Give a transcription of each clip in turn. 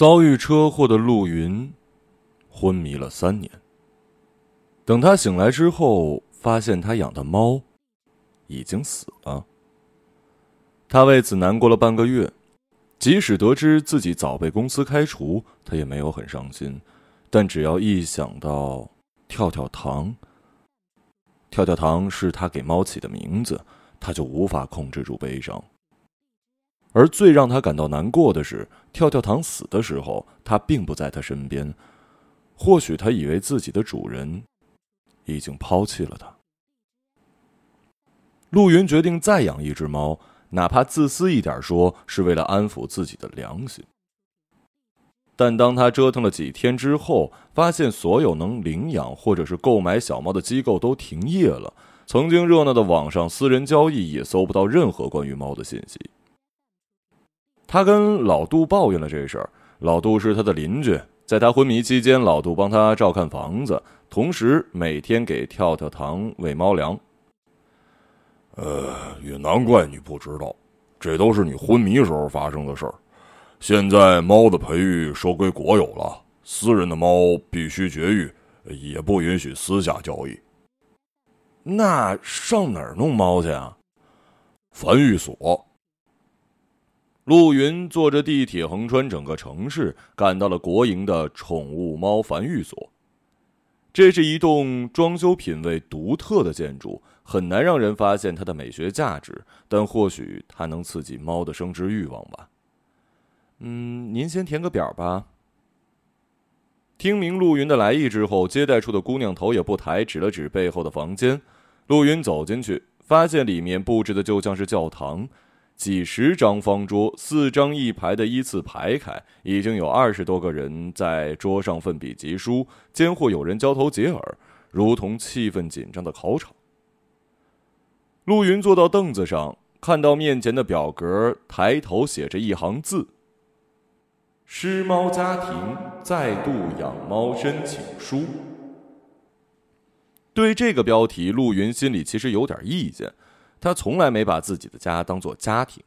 遭遇车祸的陆云昏迷了三年。等他醒来之后，发现他养的猫已经死了。他为此难过了半个月。即使得知自己早被公司开除，他也没有很伤心。但只要一想到跳跳糖，跳跳糖是他给猫起的名字，他就无法控制住悲伤。而最让他感到难过的是，跳跳糖死的时候，他并不在他身边。或许他以为自己的主人已经抛弃了他。陆云决定再养一只猫。哪怕自私一点说，是为了安抚自己的良心。但当他折腾了几天之后，发现所有能领养或者是购买小猫的机构都停业了，曾经热闹的网上私人交易也搜不到任何关于猫的信息。他跟老杜抱怨了这事儿，老杜是他的邻居，在他昏迷期间，老杜帮他照看房子，同时每天给跳跳糖喂猫粮。呃，也难怪你不知道，这都是你昏迷时候发生的事儿。现在猫的培育收归国有了，私人的猫必须绝育，也不允许私下交易。那上哪儿弄猫去啊？繁育所。陆云坐着地铁横穿整个城市，赶到了国营的宠物猫繁育所。这是一栋装修品味独特的建筑。很难让人发现它的美学价值，但或许它能刺激猫的生殖欲望吧。嗯，您先填个表吧。听明陆云的来意之后，接待处的姑娘头也不抬，指了指背后的房间。陆云走进去，发现里面布置的就像是教堂，几十张方桌，四张一排的依次排开，已经有二十多个人在桌上奋笔疾书，间或有人交头接耳，如同气氛紧张的考场。陆云坐到凳子上，看到面前的表格，抬头写着一行字：“失猫家庭再度养猫申请书。”对这个标题，陆云心里其实有点意见。他从来没把自己的家当做家庭，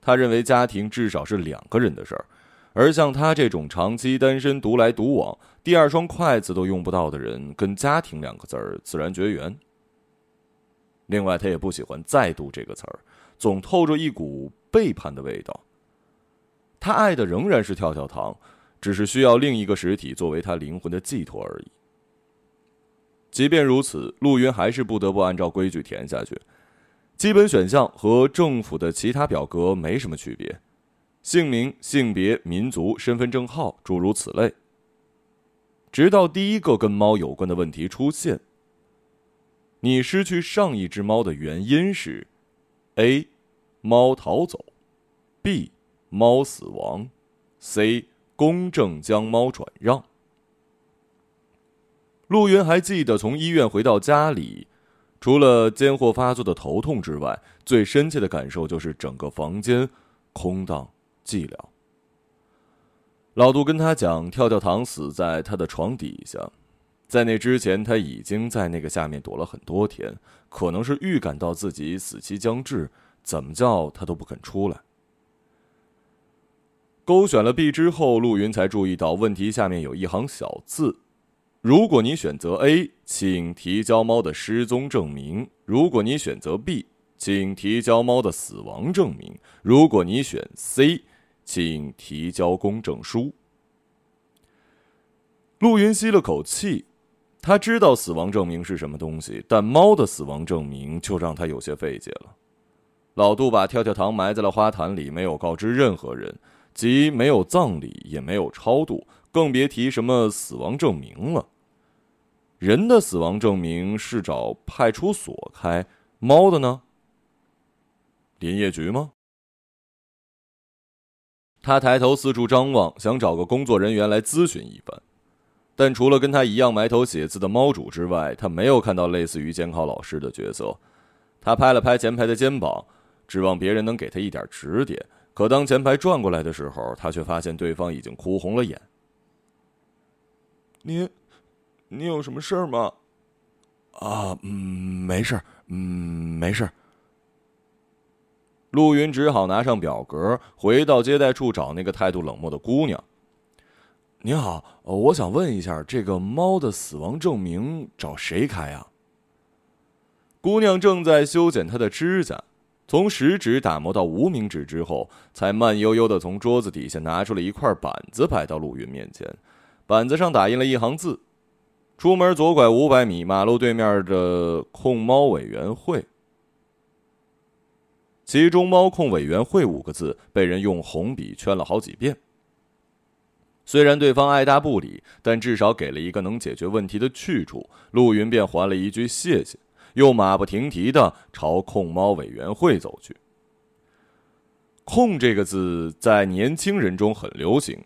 他认为家庭至少是两个人的事儿，而像他这种长期单身、独来独往、第二双筷子都用不到的人，跟家庭两个字儿自然绝缘。另外，他也不喜欢“再度”这个词儿，总透着一股背叛的味道。他爱的仍然是跳跳糖，只是需要另一个实体作为他灵魂的寄托而已。即便如此，陆云还是不得不按照规矩填下去。基本选项和政府的其他表格没什么区别：姓名、性别、民族、身份证号，诸如此类。直到第一个跟猫有关的问题出现。你失去上一只猫的原因是：A. 猫逃走；B. 猫死亡；C. 公正将猫转让。陆云还记得，从医院回到家里，除了间或发作的头痛之外，最深切的感受就是整个房间空荡寂寥。老杜跟他讲，跳跳糖死在他的床底下。在那之前，他已经在那个下面躲了很多天，可能是预感到自己死期将至，怎么叫他都不肯出来。勾选了 B 之后，陆云才注意到问题下面有一行小字：如果你选择 A，请提交猫的失踪证明；如果你选择 B，请提交猫的死亡证明；如果你选 C，请提交公证书。陆云吸了口气。他知道死亡证明是什么东西，但猫的死亡证明就让他有些费解了。老杜把跳跳糖埋在了花坛里，没有告知任何人，即没有葬礼，也没有超度，更别提什么死亡证明了。人的死亡证明是找派出所开，猫的呢？林业局吗？他抬头四处张望，想找个工作人员来咨询一番。但除了跟他一样埋头写字的猫主之外，他没有看到类似于监考老师的角色。他拍了拍前排的肩膀，指望别人能给他一点指点。可当前排转过来的时候，他却发现对方已经哭红了眼。你，你有什么事儿吗？啊，嗯，没事儿嗯，没事儿陆云只好拿上表格，回到接待处找那个态度冷漠的姑娘。您好，我想问一下，这个猫的死亡证明找谁开啊？姑娘正在修剪她的指甲，从食指打磨到无名指之后，才慢悠悠的从桌子底下拿出了一块板子，摆到陆云面前。板子上打印了一行字：“出门左拐五百米，马路对面的控猫委员会。”其中“猫控委员会”五个字被人用红笔圈了好几遍。虽然对方爱答不理，但至少给了一个能解决问题的去处。陆云便还了一句谢谢，又马不停蹄的朝控猫委员会走去。控这个字在年轻人中很流行，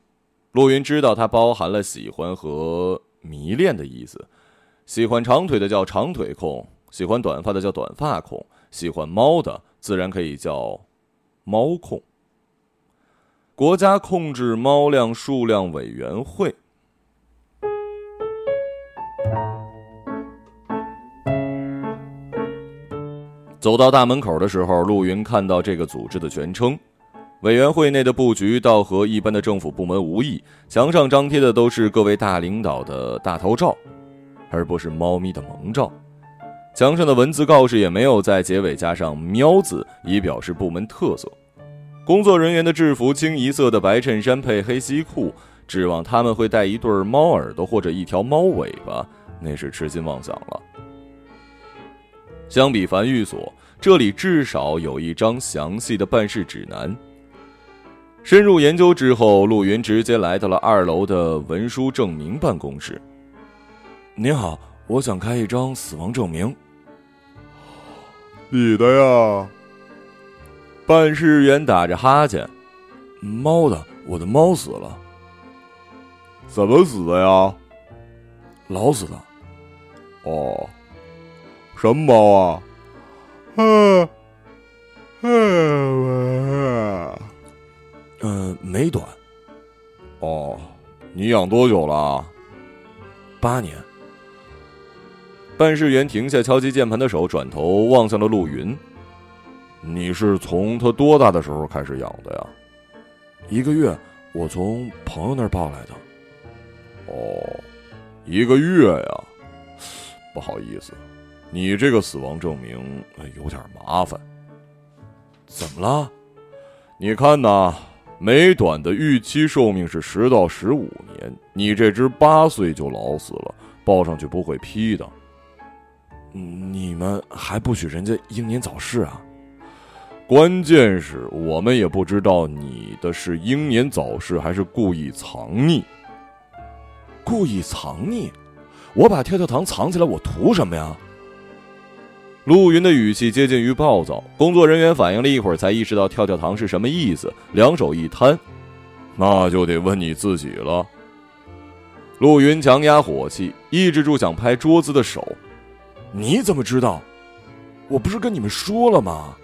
陆云知道它包含了喜欢和迷恋的意思。喜欢长腿的叫长腿控，喜欢短发的叫短发控，喜欢猫的自然可以叫猫控。国家控制猫量数量委员会。走到大门口的时候，陆云看到这个组织的全称。委员会内的布局倒和一般的政府部门无异，墙上张贴的都是各位大领导的大头照，而不是猫咪的萌照。墙上的文字告示也没有在结尾加上“喵”字，以表示部门特色。工作人员的制服清一色的白衬衫配黑西裤，指望他们会带一对猫耳朵或者一条猫尾巴，那是痴心妄想了。相比繁育所，这里至少有一张详细的办事指南。深入研究之后，陆云直接来到了二楼的文书证明办公室。您好，我想开一张死亡证明。你的呀。办事员打着哈欠，猫的，我的猫死了。怎么死的呀？老死的。哦，什么猫啊？嗯，嗯，嗯，没短。哦，你养多久了？八年。办事员停下敲击键盘的手，转头望向了陆云。你是从他多大的时候开始养的呀？一个月，我从朋友那儿抱来的。哦，一个月呀，不好意思，你这个死亡证明有点麻烦。怎么了？你看呐，美短的预期寿命是十到十五年，你这只八岁就老死了，抱上去不会批的。你们还不许人家英年早逝啊？关键是我们也不知道你的是英年早逝还是故意藏匿。故意藏匿？我把跳跳糖藏起来，我图什么呀？陆云的语气接近于暴躁。工作人员反应了一会儿，才意识到跳跳糖是什么意思，两手一摊：“那就得问你自己了。”陆云强压火气，抑制住想拍桌子的手：“你怎么知道？我不是跟你们说了吗？”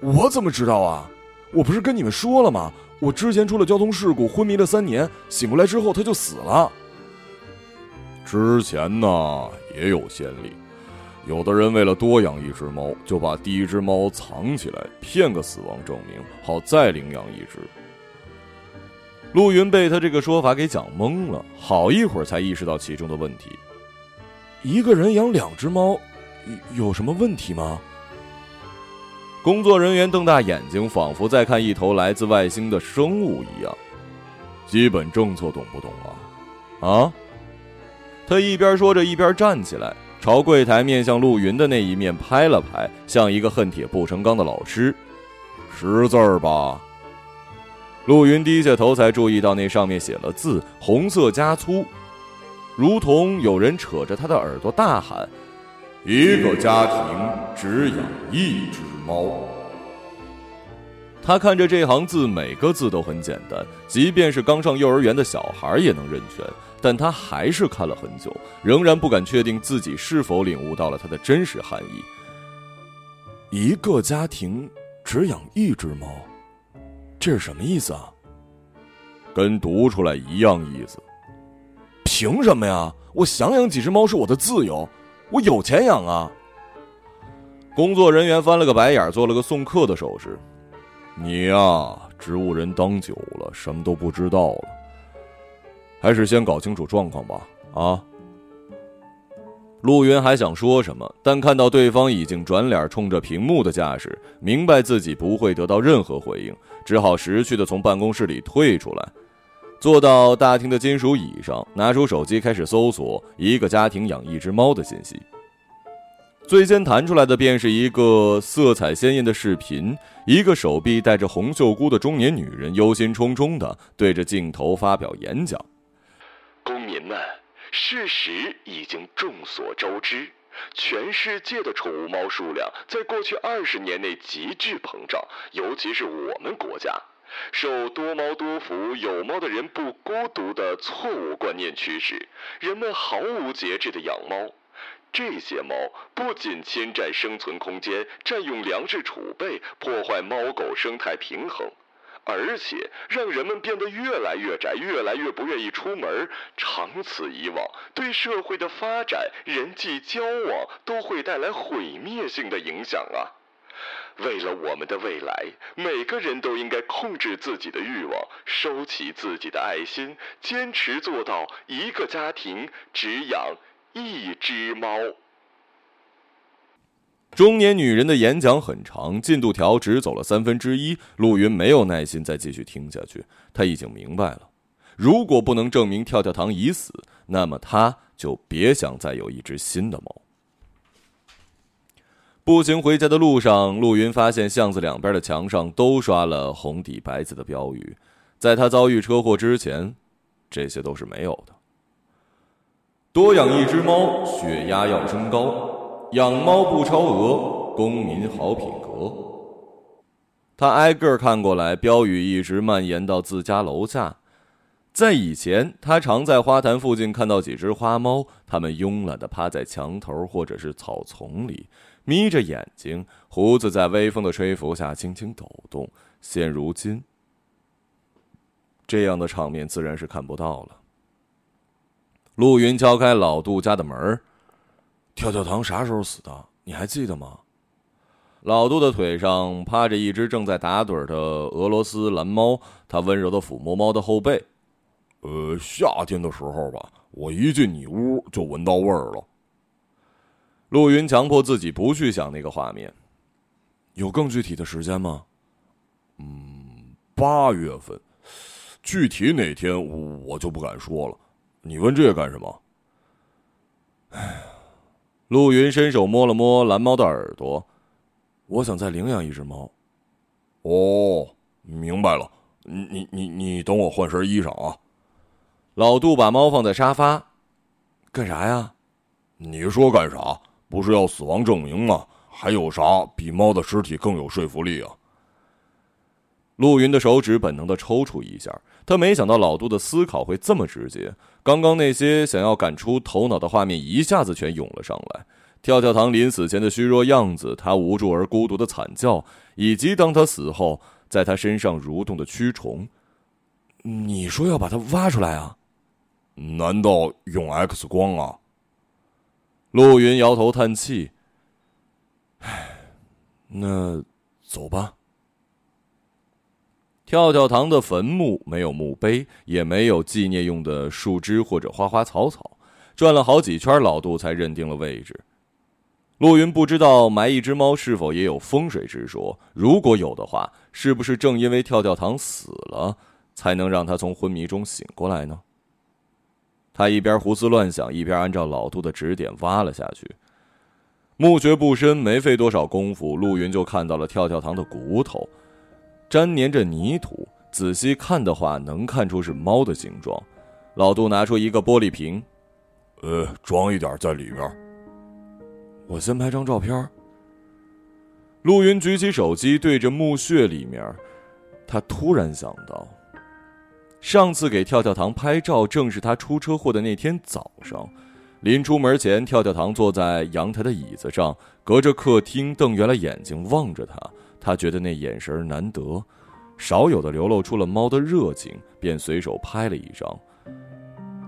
我怎么知道啊？我不是跟你们说了吗？我之前出了交通事故，昏迷了三年，醒过来之后他就死了。之前呢也有先例，有的人为了多养一只猫，就把第一只猫藏起来，骗个死亡证明，好再领养一只。陆云被他这个说法给讲懵了，好一会儿才意识到其中的问题。一个人养两只猫，有什么问题吗？工作人员瞪大眼睛，仿佛在看一头来自外星的生物一样。基本政策懂不懂啊？啊！他一边说着，一边站起来，朝柜台面向陆云的那一面拍了拍，像一个恨铁不成钢的老师。识字儿吧？陆云低下头，才注意到那上面写了字，红色加粗，如同有人扯着他的耳朵大喊：“一个家庭只养一只。”猫，他看着这行字，每个字都很简单，即便是刚上幼儿园的小孩也能认全。但他还是看了很久，仍然不敢确定自己是否领悟到了它的真实含义。一个家庭只养一只猫，这是什么意思啊？跟读出来一样意思。凭什么呀？我想养几只猫是我的自由，我有钱养啊。工作人员翻了个白眼，做了个送客的手势。你呀，植物人当久了，什么都不知道了。还是先搞清楚状况吧。啊。陆云还想说什么，但看到对方已经转脸冲着屏幕的架势，明白自己不会得到任何回应，只好识趣的从办公室里退出来，坐到大厅的金属椅上，拿出手机开始搜索一个家庭养一只猫的信息。最先弹出来的便是一个色彩鲜艳的视频，一个手臂戴着红袖箍的中年女人忧心忡忡地对着镜头发表演讲：“民们。”事实已经众所周知，全世界的宠物猫数量在过去二十年内急剧膨胀，尤其是我们国家，受多猫多福、有猫的人不孤独的错误观念驱使，人们毫无节制的养猫，这些猫不仅侵占生存空间、占用粮食储备、破坏猫狗生态平衡。而且让人们变得越来越宅，越来越不愿意出门。长此以往，对社会的发展、人际交往都会带来毁灭性的影响啊！为了我们的未来，每个人都应该控制自己的欲望，收起自己的爱心，坚持做到一个家庭只养一只猫。中年女人的演讲很长，进度条只走了三分之一。陆云没有耐心再继续听下去，他已经明白了，如果不能证明跳跳糖已死，那么他就别想再有一只新的猫。步行回家的路上，陆云发现巷子两边的墙上都刷了红底白字的标语，在他遭遇车祸之前，这些都是没有的。多养一只猫，血压要升高。养猫不超额，公民好品格。他挨个看过来，标语一直蔓延到自家楼下。在以前，他常在花坛附近看到几只花猫，它们慵懒地趴在墙头或者是草丛里，眯着眼睛，胡子在微风的吹拂下轻轻抖动。现如今，这样的场面自然是看不到了。陆云敲开老杜家的门儿。跳跳糖啥时候死的？你还记得吗？老杜的腿上趴着一只正在打盹的俄罗斯蓝猫，它温柔的抚摸猫的后背。呃，夏天的时候吧，我一进你屋就闻到味儿了。陆云强迫自己不去想那个画面。有更具体的时间吗？嗯，八月份，具体哪天我就不敢说了。你问这个干什么？哎。陆云伸手摸了摸蓝猫的耳朵，我想再领养一只猫。哦，明白了。你你你你等我换身衣裳啊。老杜把猫放在沙发，干啥呀？你说干啥？不是要死亡证明吗？还有啥比猫的尸体更有说服力啊？陆云的手指本能的抽搐一下，他没想到老杜的思考会这么直接。刚刚那些想要赶出头脑的画面一下子全涌了上来，跳跳糖临死前的虚弱样子，他无助而孤独的惨叫，以及当他死后在他身上蠕动的蛆虫。你说要把它挖出来啊？难道用 X 光啊？陆云摇头叹气。唉，那走吧。跳跳糖的坟墓没有墓碑，也没有纪念用的树枝或者花花草草。转了好几圈，老杜才认定了位置。陆云不知道埋一只猫是否也有风水之说，如果有的话，是不是正因为跳跳糖死了，才能让他从昏迷中醒过来呢？他一边胡思乱想，一边按照老杜的指点挖了下去。墓穴不深，没费多少功夫，陆云就看到了跳跳糖的骨头。粘黏着泥土，仔细看的话，能看出是猫的形状。老杜拿出一个玻璃瓶，呃，装一点在里面。我先拍张照片。陆云举起手机，对着墓穴里面，他突然想到，上次给跳跳糖拍照，正是他出车祸的那天早上。临出门前，跳跳糖坐在阳台的椅子上，隔着客厅瞪圆了眼睛望着他。他觉得那眼神难得，少有的流露出了猫的热情，便随手拍了一张。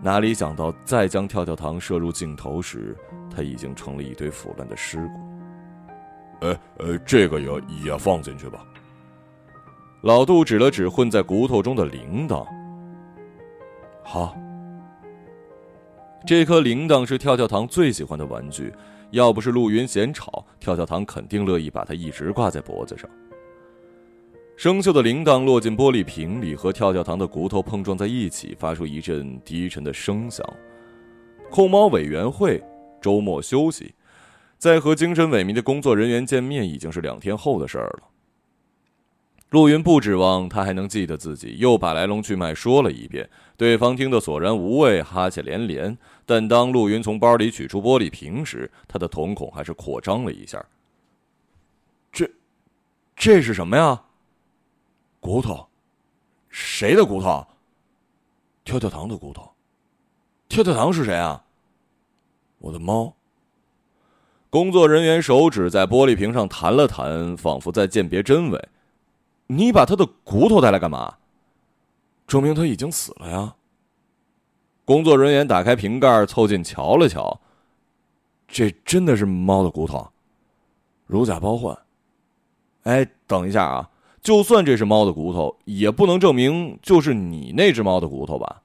哪里想到，再将跳跳糖摄入镜头时，它已经成了一堆腐烂的尸骨。哎，呃，这个也也放进去吧。老杜指了指混在骨头中的铃铛。好，这颗铃铛是跳跳糖最喜欢的玩具，要不是陆云嫌吵，跳跳糖肯定乐意把它一直挂在脖子上。生锈的铃铛落进玻璃瓶里，和跳跳糖的骨头碰撞在一起，发出一阵低沉的声响。控猫委员会周末休息，在和精神萎靡的工作人员见面已经是两天后的事儿了。陆云不指望他还能记得自己，又把来龙去脉说了一遍，对方听得索然无味，哈欠连连。但当陆云从包里取出玻璃瓶时，他的瞳孔还是扩张了一下。这，这是什么呀？骨头，谁的骨头？跳跳糖的骨头。跳跳糖是谁啊？我的猫。工作人员手指在玻璃瓶上弹了弹，仿佛在鉴别真伪。你把他的骨头带来干嘛？证明他已经死了呀。工作人员打开瓶盖，凑近瞧了瞧，这真的是猫的骨头，如假包换。哎，等一下啊！就算这是猫的骨头，也不能证明就是你那只猫的骨头吧？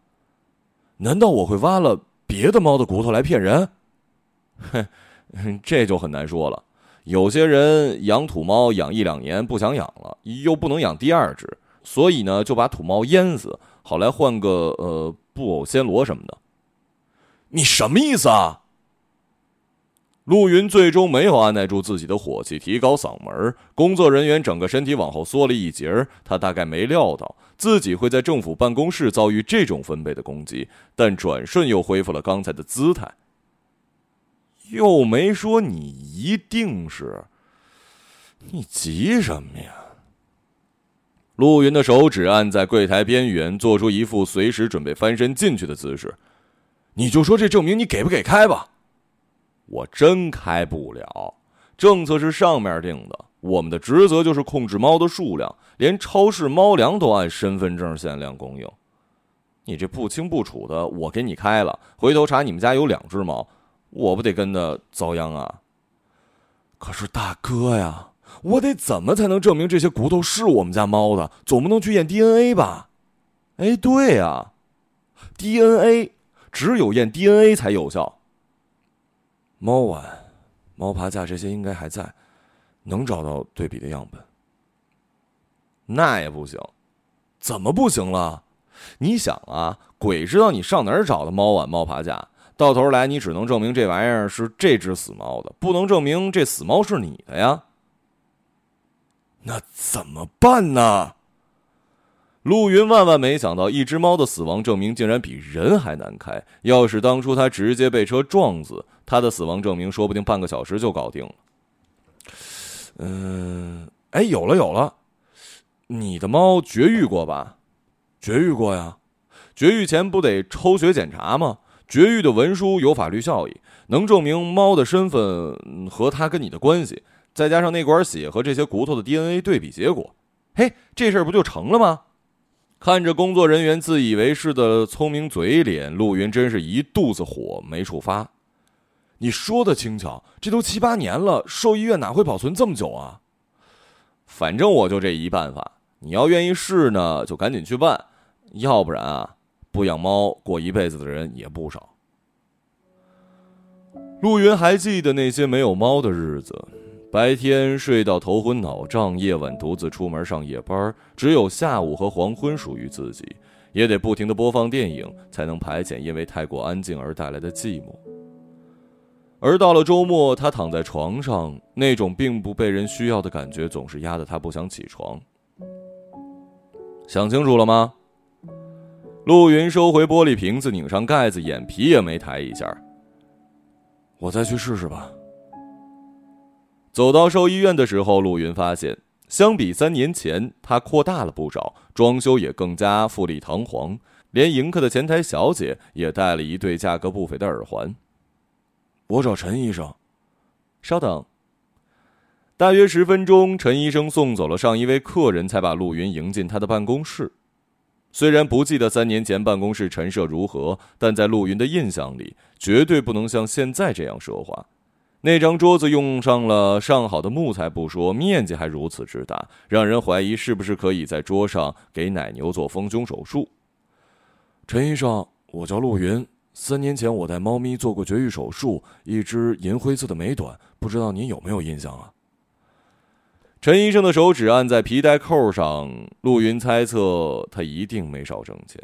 难道我会挖了别的猫的骨头来骗人？哼，这就很难说了。有些人养土猫养一两年不想养了，又不能养第二只，所以呢就把土猫淹死，好来换个呃布偶暹罗什么的。你什么意思啊？陆云最终没有按耐住自己的火气，提高嗓门。工作人员整个身体往后缩了一截，他大概没料到自己会在政府办公室遭遇这种分贝的攻击，但转瞬又恢复了刚才的姿态。又没说你一定是，你急什么呀？陆云的手指按在柜台边缘，做出一副随时准备翻身进去的姿势。你就说这证明你给不给开吧？我真开不了，政策是上面定的，我们的职责就是控制猫的数量，连超市猫粮都按身份证限量供应。你这不清不楚的，我给你开了，回头查你们家有两只猫，我不得跟着遭殃啊？可是大哥呀，我得怎么才能证明这些骨头是我们家猫的？总不能去验 DNA 吧？哎，对呀，DNA 只有验 DNA 才有效。猫碗、猫爬架这些应该还在，能找到对比的样本。那也不行，怎么不行了？你想啊，鬼知道你上哪儿找的猫碗、猫爬架？到头来你只能证明这玩意儿是这只死猫的，不能证明这死猫是你的呀。那怎么办呢？陆云万万没想到，一只猫的死亡证明竟然比人还难开。要是当初他直接被车撞死，他的死亡证明说不定半个小时就搞定了。嗯，哎，有了有了，你的猫绝育过吧？绝育过呀。绝育前不得抽血检查吗？绝育的文书有法律效益，能证明猫的身份和它跟你的关系，再加上那管血和这些骨头的 DNA 对比结果，嘿，这事儿不就成了吗？看着工作人员自以为是的聪明嘴脸，陆云真是一肚子火没处发。你说的轻巧，这都七八年了，兽医院哪会保存这么久啊？反正我就这一办法，你要愿意试呢，就赶紧去办，要不然啊，不养猫过一辈子的人也不少。陆云还记得那些没有猫的日子。白天睡到头昏脑胀，夜晚独自出门上夜班，只有下午和黄昏属于自己，也得不停的播放电影，才能排遣因为太过安静而带来的寂寞。而到了周末，他躺在床上，那种并不被人需要的感觉总是压得他不想起床。想清楚了吗？陆云收回玻璃瓶子，拧上盖子，眼皮也没抬一下。我再去试试吧。走到兽医院的时候，陆云发现，相比三年前，他扩大了不少，装修也更加富丽堂皇，连迎客的前台小姐也带了一对价格不菲的耳环。我找陈医生，稍等。大约十分钟，陈医生送走了上一位客人，才把陆云迎进他的办公室。虽然不记得三年前办公室陈设如何，但在陆云的印象里，绝对不能像现在这样奢华。那张桌子用上了上好的木材不说，面积还如此之大，让人怀疑是不是可以在桌上给奶牛做丰胸手术。陈医生，我叫陆云，三年前我带猫咪做过绝育手术，一只银灰色的美短，不知道您有没有印象啊？陈医生的手指按在皮带扣上，陆云猜测他一定没少挣钱。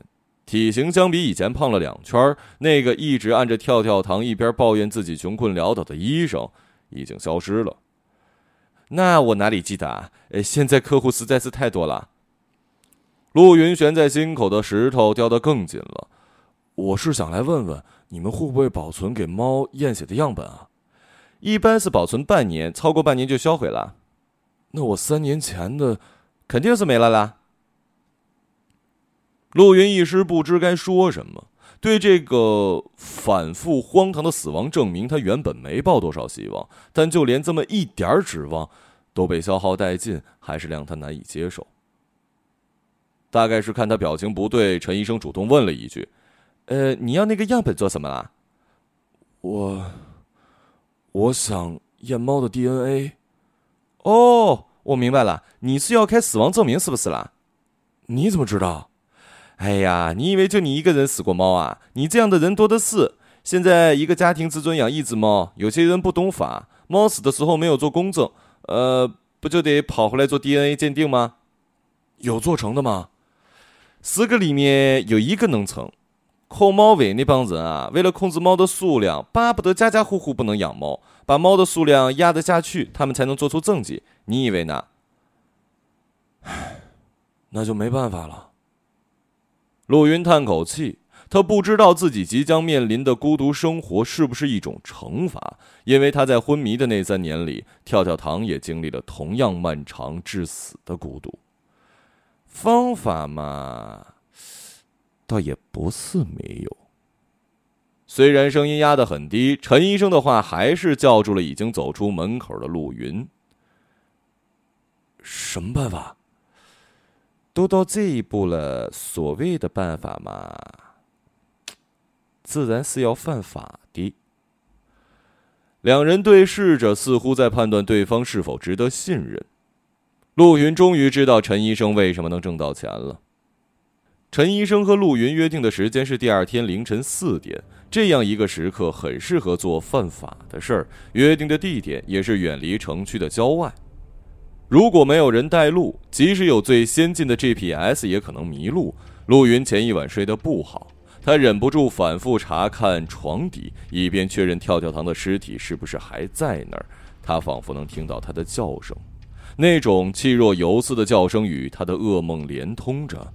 体型相比以前胖了两圈，那个一直按着跳跳糖一边抱怨自己穷困潦倒的医生已经消失了。那我哪里记得啊？现在客户实在是太多了。陆云悬在心口的石头掉得更紧了。我是想来问问，你们会不会保存给猫验血的样本啊？一般是保存半年，超过半年就销毁了。那我三年前的，肯定是没了啦。陆云一时不知该说什么。对这个反复荒唐的死亡证明，他原本没抱多少希望，但就连这么一点指望都被消耗殆尽，还是让他难以接受。大概是看他表情不对，陈医生主动问了一句：“呃，你要那个样本做什么啦？”“我，我想验猫的 DNA。”“哦，我明白了，你是要开死亡证明是不是啦？”“你怎么知道？”哎呀，你以为就你一个人死过猫啊？你这样的人多的是。现在一个家庭只准养一只猫，有些人不懂法，猫死的时候没有做公证，呃，不就得跑回来做 DNA 鉴定吗？有做成的吗？十个里面有一个能成。扣猫尾那帮人啊，为了控制猫的数量，巴不得家家户户不能养猫，把猫的数量压得下去，他们才能做出政绩。你以为呢？那就没办法了。陆云叹口气，他不知道自己即将面临的孤独生活是不是一种惩罚，因为他在昏迷的那三年里，跳跳糖也经历了同样漫长致死的孤独。方法嘛，倒也不是没有。虽然声音压得很低，陈医生的话还是叫住了已经走出门口的陆云。什么办法？都到这一步了，所谓的办法嘛，自然是要犯法的。两人对视着，似乎在判断对方是否值得信任。陆云终于知道陈医生为什么能挣到钱了。陈医生和陆云约定的时间是第二天凌晨四点，这样一个时刻很适合做犯法的事儿。约定的地点也是远离城区的郊外。如果没有人带路，即使有最先进的 GPS，也可能迷路。陆云前一晚睡得不好，他忍不住反复查看床底，以便确认跳跳糖的尸体是不是还在那儿。他仿佛能听到他的叫声，那种气若游丝的叫声与他的噩梦连通着，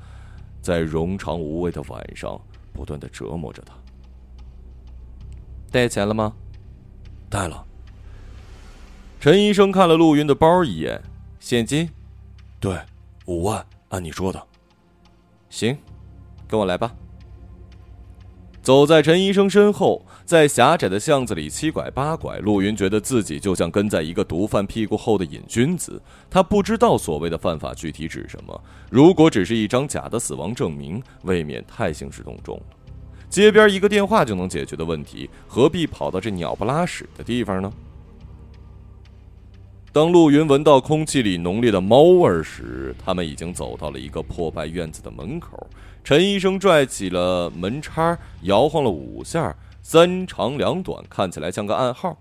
在冗长无味的晚上不断的折磨着他。带钱了吗？带了。陈医生看了陆云的包一眼。现金，对，五万，按你说的。行，跟我来吧。走在陈医生身后，在狭窄的巷子里七拐八拐，陆云觉得自己就像跟在一个毒贩屁股后的瘾君子。他不知道所谓的犯法具体指什么。如果只是一张假的死亡证明，未免太兴师动众了。街边一个电话就能解决的问题，何必跑到这鸟不拉屎的地方呢？当陆云闻到空气里浓烈的猫味时，他们已经走到了一个破败院子的门口。陈医生拽起了门叉，摇晃了五下，三长两短，看起来像个暗号。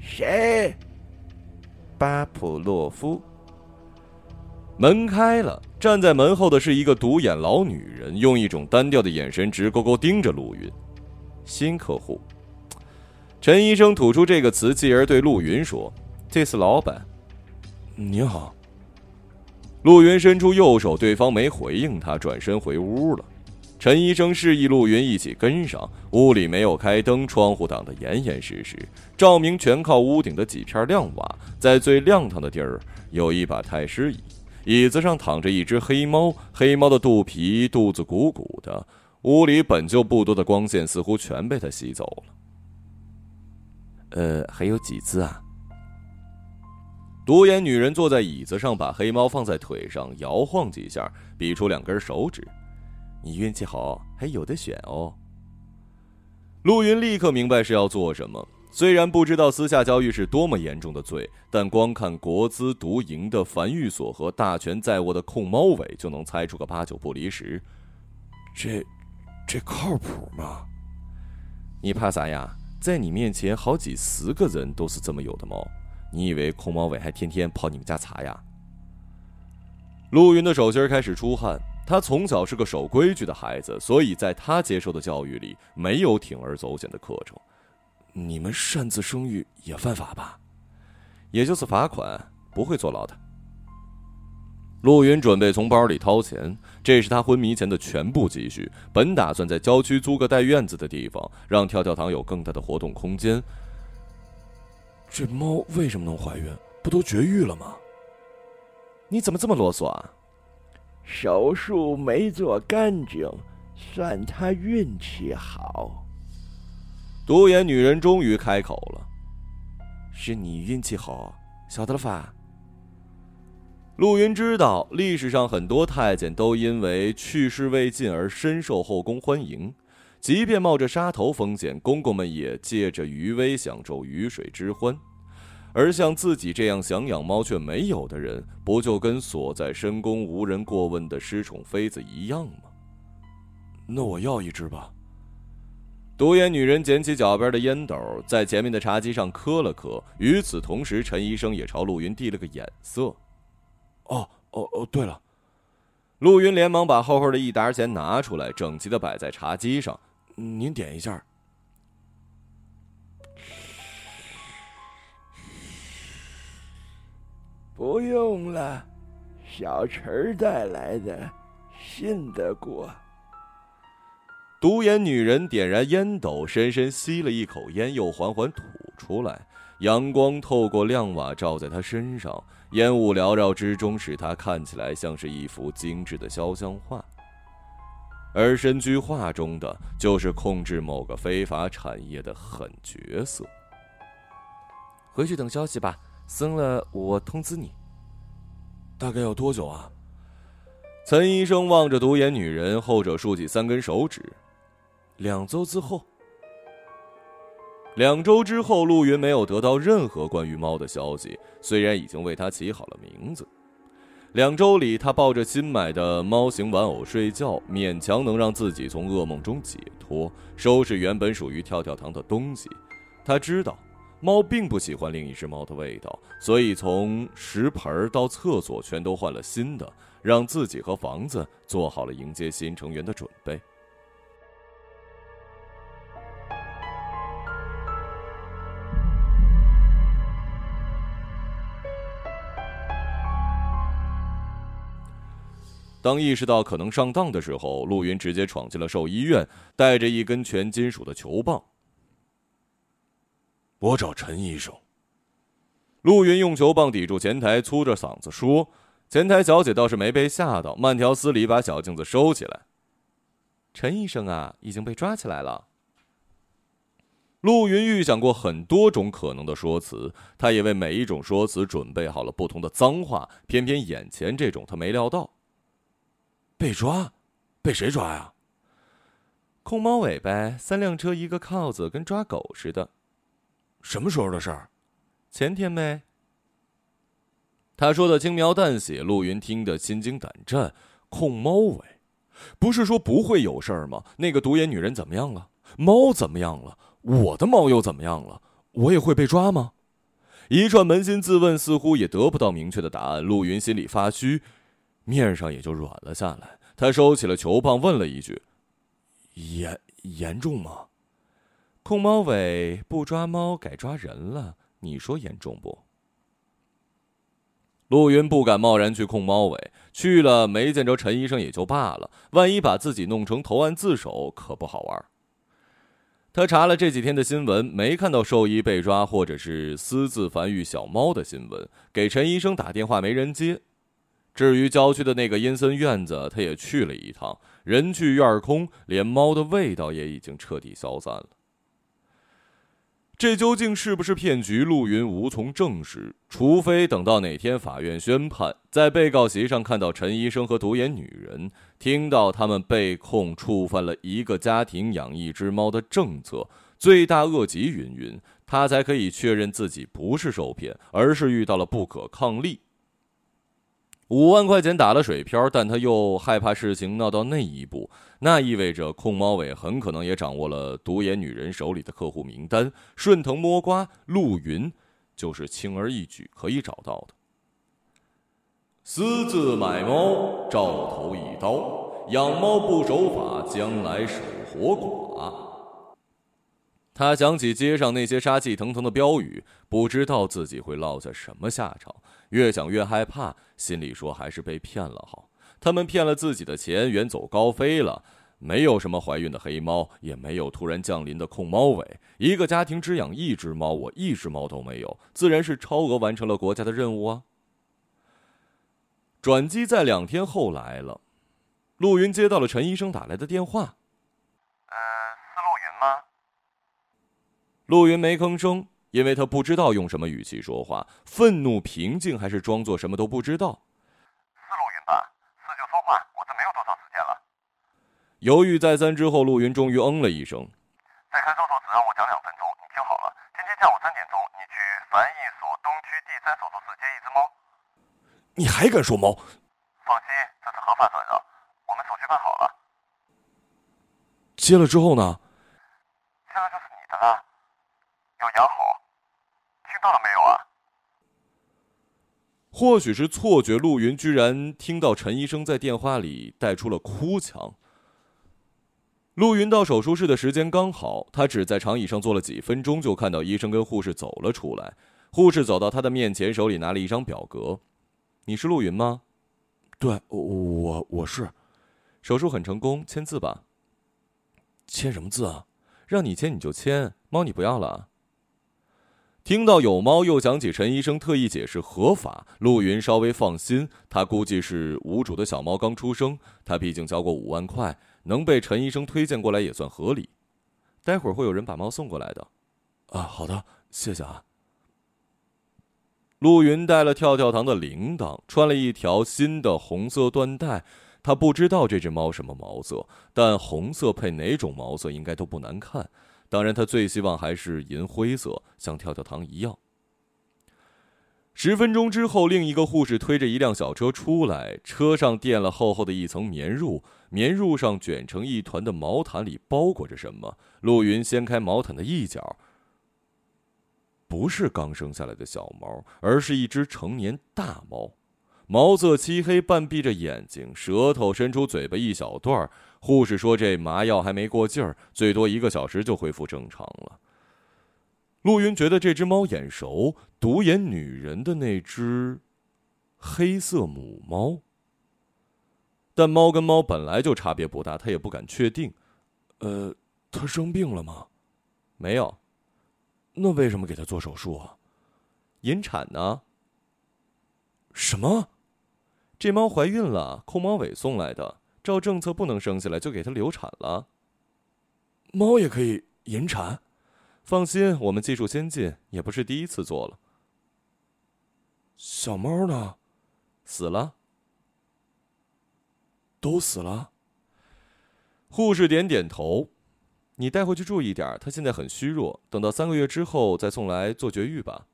谁？巴普洛夫。门开了，站在门后的是一个独眼老女人，用一种单调的眼神直勾勾盯着陆云。新客户。陈医生吐出这个词，继而对陆云说：“这是老板，您好。”陆云伸出右手，对方没回应他，转身回屋了。陈医生示意陆云一起跟上。屋里没有开灯，窗户挡得严严实实，照明全靠屋顶的几片亮瓦。在最亮堂的地儿，有一把太师椅，椅子上躺着一只黑猫，黑猫的肚皮肚子鼓鼓的。屋里本就不多的光线，似乎全被它吸走了。呃，还有几只啊？独眼女人坐在椅子上，把黑猫放在腿上摇晃几下，比出两根手指。你运气好，还有的选哦。陆云立刻明白是要做什么。虽然不知道私下交易是多么严重的罪，但光看国资独营的樊玉所和大权在握的控猫尾，就能猜出个八九不离十。这，这靠谱吗？你怕啥呀？在你面前，好几十个人都是这么有的猫，你以为控猫尾还天天跑你们家查呀？陆云的手心开始出汗。他从小是个守规矩的孩子，所以在他接受的教育里没有铤而走险的课程。你们擅自生育也犯法吧？也就是罚款，不会坐牢的。陆云准备从包里掏钱，这是他昏迷前的全部积蓄。本打算在郊区租个带院子的地方，让跳跳糖有更大的活动空间。这猫为什么能怀孕？不都绝育了吗？你怎么这么啰嗦啊？手术没做干净，算他运气好。独眼女人终于开口了：“是你运气好，晓得了吧？”陆云知道，历史上很多太监都因为去世未尽而深受后宫欢迎，即便冒着杀头风险，公公们也借着余威享受鱼水之欢。而像自己这样想养猫却没有的人，不就跟锁在深宫无人过问的失宠妃子一样吗？那我要一只吧。独眼女人捡起脚边的烟斗，在前面的茶几上磕了磕。与此同时，陈医生也朝陆云递了个眼色。哦哦哦，对了，陆云连忙把厚厚的一沓钱拿出来，整齐的摆在茶几上。您点一下。不用了，小陈带来的，信得过。独眼女人点燃烟斗，深深吸了一口烟，又缓缓吐出来。阳光透过亮瓦照在她身上，烟雾缭绕之中，使她看起来像是一幅精致的肖像画。而身居画中的，就是控制某个非法产业的狠角色。回去等消息吧。生了，我通知你。大概要多久啊？岑医生望着独眼女人，后者竖起三根手指。两周之后。两周之后，陆云没有得到任何关于猫的消息，虽然已经为它起好了名字。两周里，他抱着新买的猫形玩偶睡觉，勉强能让自己从噩梦中解脱，收拾原本属于跳跳糖的东西。他知道。猫并不喜欢另一只猫的味道，所以从食盆到厕所全都换了新的，让自己和房子做好了迎接新成员的准备。当意识到可能上当的时候，陆云直接闯进了兽医院，带着一根全金属的球棒。我找陈医生。陆云用球棒抵住前台，粗着嗓子说：“前台小姐倒是没被吓到，慢条斯理把小镜子收起来。”陈医生啊，已经被抓起来了。陆云预想过很多种可能的说辞，他也为每一种说辞准备好了不同的脏话，偏偏眼前这种他没料到。被抓？被谁抓呀？控猫尾呗，三辆车一个铐子，跟抓狗似的。什么时候的事儿？前天呗。他说的轻描淡写，陆云听得心惊胆战。控猫尾，不是说不会有事儿吗？那个独眼女人怎么样了？猫怎么样了？我的猫又怎么样了？我也会被抓吗？一串扪心自问，似乎也得不到明确的答案。陆云心里发虚，面上也就软了下来。他收起了球棒，问了一句：“严严重吗？”控猫尾不抓猫，改抓人了，你说严重不？陆云不敢贸然去控猫尾，去了没见着陈医生也就罢了，万一把自己弄成投案自首，可不好玩。他查了这几天的新闻，没看到兽医被抓或者是私自繁育小猫的新闻。给陈医生打电话没人接。至于郊区的那个阴森院子，他也去了一趟，人去院空，连猫的味道也已经彻底消散了。这究竟是不是骗局？陆云无从证实，除非等到哪天法院宣判，在被告席上看到陈医生和独眼女人，听到他们被控触犯了一个家庭养一只猫的政策，罪大恶极，云云，他才可以确认自己不是受骗，而是遇到了不可抗力。五万块钱打了水漂，但他又害怕事情闹到那一步，那意味着控猫尾很可能也掌握了独眼女人手里的客户名单。顺藤摸瓜，陆云就是轻而易举可以找到的。私自买猫，照头一刀；养猫不守法，将来守活寡。他想起街上那些杀气腾腾的标语，不知道自己会落下什么下场。越想越害怕，心里说还是被骗了好。他们骗了自己的钱，远走高飞了。没有什么怀孕的黑猫，也没有突然降临的控猫尾。一个家庭只养一只猫，我一只猫都没有，自然是超额完成了国家的任务啊。转机在两天后来了，陆云接到了陈医生打来的电话。呃，是陆云吗？陆云没吭声。因为他不知道用什么语气说话，愤怒、平静还是装作什么都不知道。是陆云吧？是就说话，我这没有多长时间了。犹豫再三之后，陆云终于嗯了一声。在看守所只让我讲两分钟，你听好了，今天下午三点钟，你去繁艺所东区第三手术室接一只猫。你还敢说猫？放心，这是合法转让，我们手续办好了。接了之后呢？接了就是你的了，要养好。到了没有啊？或许是错觉，陆云居然听到陈医生在电话里带出了哭腔。陆云到手术室的时间刚好，他只在长椅上坐了几分钟，就看到医生跟护士走了出来。护士走到他的面前，手里拿了一张表格：“你是陆云吗？”“对，我我是。”“手术很成功，签字吧。”“签什么字啊？让你签你就签，猫你不要了。”听到有猫，又想起陈医生特意解释合法，陆云稍微放心。他估计是无主的小猫刚出生，他毕竟交过五万块，能被陈医生推荐过来也算合理。待会儿会有人把猫送过来的。啊，好的，谢谢啊。陆云带了跳跳糖的铃铛，穿了一条新的红色缎带。他不知道这只猫什么毛色，但红色配哪种毛色应该都不难看。当然，他最希望还是银灰色，像跳跳糖一样。十分钟之后，另一个护士推着一辆小车出来，车上垫了厚厚的一层棉褥，棉褥上卷成一团的毛毯里包裹着什么。陆云掀开毛毯的一角，不是刚生下来的小猫，而是一只成年大猫。毛色漆黑，半闭着眼睛，舌头伸出嘴巴一小段护士说：“这麻药还没过劲儿，最多一个小时就恢复正常了。”陆云觉得这只猫眼熟，独眼女人的那只黑色母猫。但猫跟猫本来就差别不大，他也不敢确定。呃，它生病了吗？没有。那为什么给它做手术啊？引产呢？什么？这猫怀孕了，控猫尾送来的。照政策不能生下来，就给它流产了。猫也可以引产？放心，我们技术先进，也不是第一次做了。小猫呢？死了。都死了。护士点点头。你带回去注意点，它现在很虚弱，等到三个月之后再送来做绝育吧。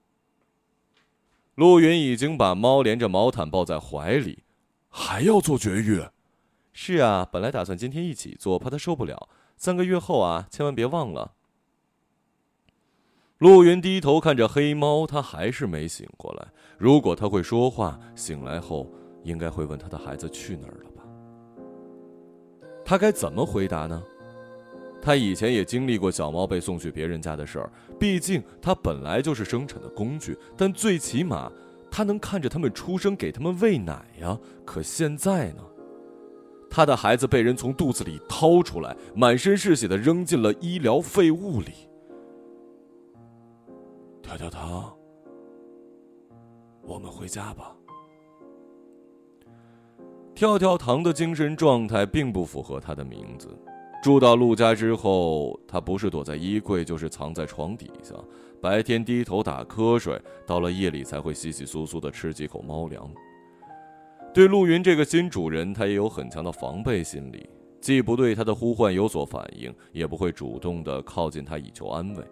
陆云已经把猫连着毛毯抱在怀里，还要做绝育？是啊，本来打算今天一起做，怕他受不了。三个月后啊，千万别忘了。陆云低头看着黑猫，他还是没醒过来。如果他会说话，醒来后应该会问他的孩子去哪儿了吧？他该怎么回答呢？他以前也经历过小猫被送去别人家的事儿，毕竟他本来就是生产的工具，但最起码他能看着他们出生，给他们喂奶呀。可现在呢？他的孩子被人从肚子里掏出来，满身是血的扔进了医疗废物里。跳跳糖，我们回家吧。跳跳糖的精神状态并不符合他的名字。住到陆家之后，他不是躲在衣柜，就是藏在床底下，白天低头打瞌睡，到了夜里才会稀稀疏疏的吃几口猫粮。对陆云这个新主人，他也有很强的防备心理，既不对他的呼唤有所反应，也不会主动的靠近他以求安慰。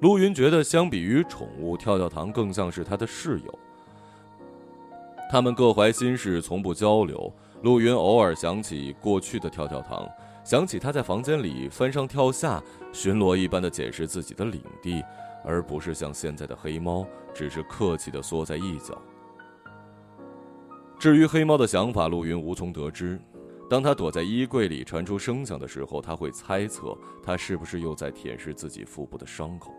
陆云觉得，相比于宠物，跳跳糖更像是他的室友。他们各怀心事，从不交流。陆云偶尔想起过去的跳跳糖，想起他在房间里翻上跳下，巡逻一般的检视自己的领地，而不是像现在的黑猫，只是客气的缩在一角。至于黑猫的想法，陆云无从得知。当他躲在衣柜里传出声响的时候，他会猜测他是不是又在舔舐自己腹部的伤口。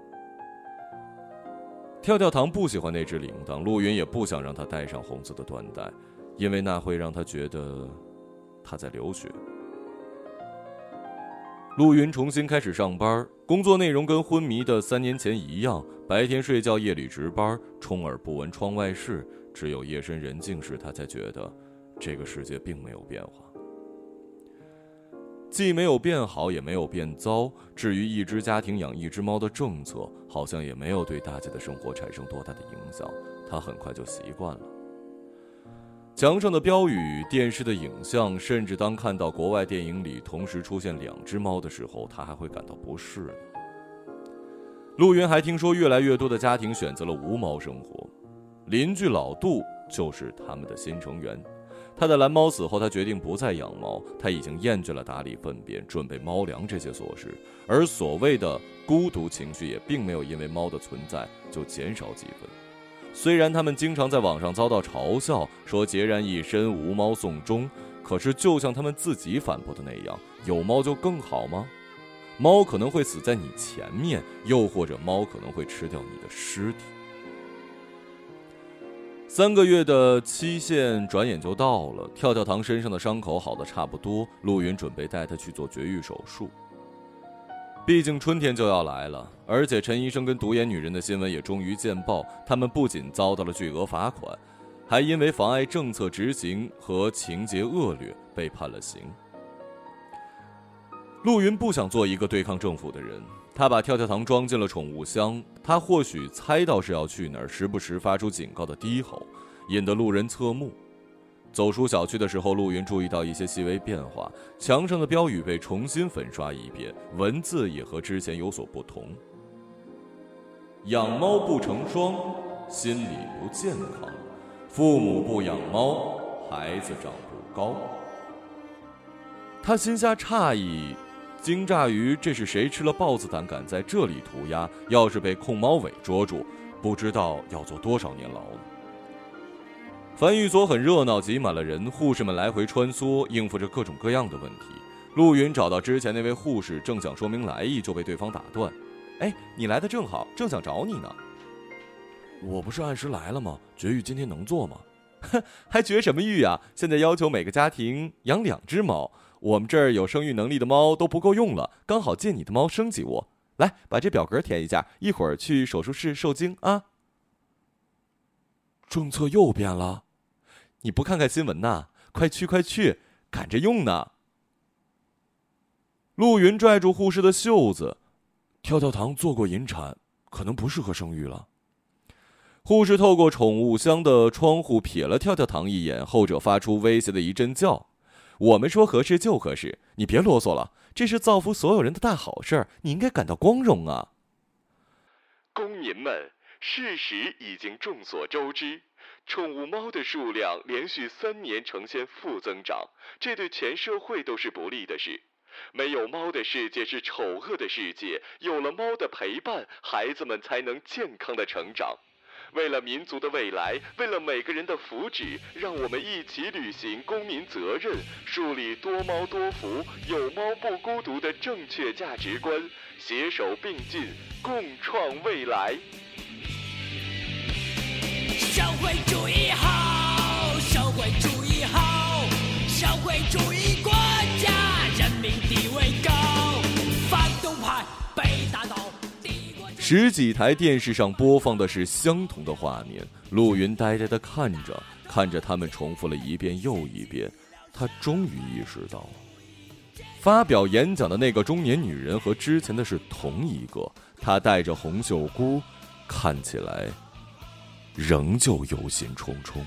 跳跳糖不喜欢那只铃铛，陆云也不想让他戴上红色的缎带，因为那会让他觉得他在流血。陆云重新开始上班，工作内容跟昏迷的三年前一样，白天睡觉，夜里值班，充耳不闻窗外事，只有夜深人静时，他才觉得这个世界并没有变化。既没有变好，也没有变糟。至于一只家庭养一只猫的政策，好像也没有对大家的生活产生多大的影响。他很快就习惯了。墙上的标语、电视的影像，甚至当看到国外电影里同时出现两只猫的时候，他还会感到不适。陆云还听说，越来越多的家庭选择了无猫生活。邻居老杜就是他们的新成员。他的蓝猫死后，他决定不再养猫。他已经厌倦了打理粪便、准备猫粮这些琐事，而所谓的孤独情绪也并没有因为猫的存在就减少几分。虽然他们经常在网上遭到嘲笑，说孑然一身、无猫送终，可是就像他们自己反驳的那样，有猫就更好吗？猫可能会死在你前面，又或者猫可能会吃掉你的尸体。三个月的期限转眼就到了，跳跳糖身上的伤口好的差不多，陆云准备带他去做绝育手术。毕竟春天就要来了，而且陈医生跟独眼女人的新闻也终于见报，他们不仅遭到了巨额罚款，还因为妨碍政策执行和情节恶劣被判了刑。陆云不想做一个对抗政府的人。他把跳跳糖装进了宠物箱，他或许猜到是要去哪儿，时不时发出警告的低吼，引得路人侧目。走出小区的时候，陆云注意到一些细微变化：墙上的标语被重新粉刷一遍，文字也和之前有所不同。养猫不成双，心理不健康；父母不养猫，孩子长不高。他心下诧异。惊诧于这是谁吃了豹子胆敢在这里涂鸦？要是被控猫尾捉住，不知道要坐多少年牢了。繁育所很热闹，挤满了人，护士们来回穿梭，应付着各种各样的问题。陆云找到之前那位护士，正想说明来意，就被对方打断：“哎，你来的正好，正想找你呢。我不是按时来了吗？绝育今天能做吗？哼，还绝什么育啊？现在要求每个家庭养两只猫。”我们这儿有生育能力的猫都不够用了，刚好借你的猫生几窝。来，把这表格填一下，一会儿去手术室受精啊。政策又变了，你不看看新闻呐？快去快去，赶着用呢。陆云拽住护士的袖子，跳跳糖做过引产，可能不适合生育了。护士透过宠物箱的窗户瞥了跳跳糖一眼，后者发出威胁的一阵叫。我们说合适就合适，你别啰嗦了。这是造福所有人的大好事儿，你应该感到光荣啊！公民们，事实已经众所周知，宠物猫的数量连续三年呈现负增长，这对全社会都是不利的事。没有猫的世界是丑恶的世界，有了猫的陪伴，孩子们才能健康的成长。为了民族的未来，为了每个人的福祉，让我们一起履行公民责任，树立多猫多福、有猫不孤独的正确价值观，携手并进，共创未来。社会主十几台电视上播放的是相同的画面，陆云呆呆的看着，看着他们重复了一遍又一遍，他终于意识到，发表演讲的那个中年女人和之前的是同一个，她戴着红袖箍，看起来仍旧忧心忡忡。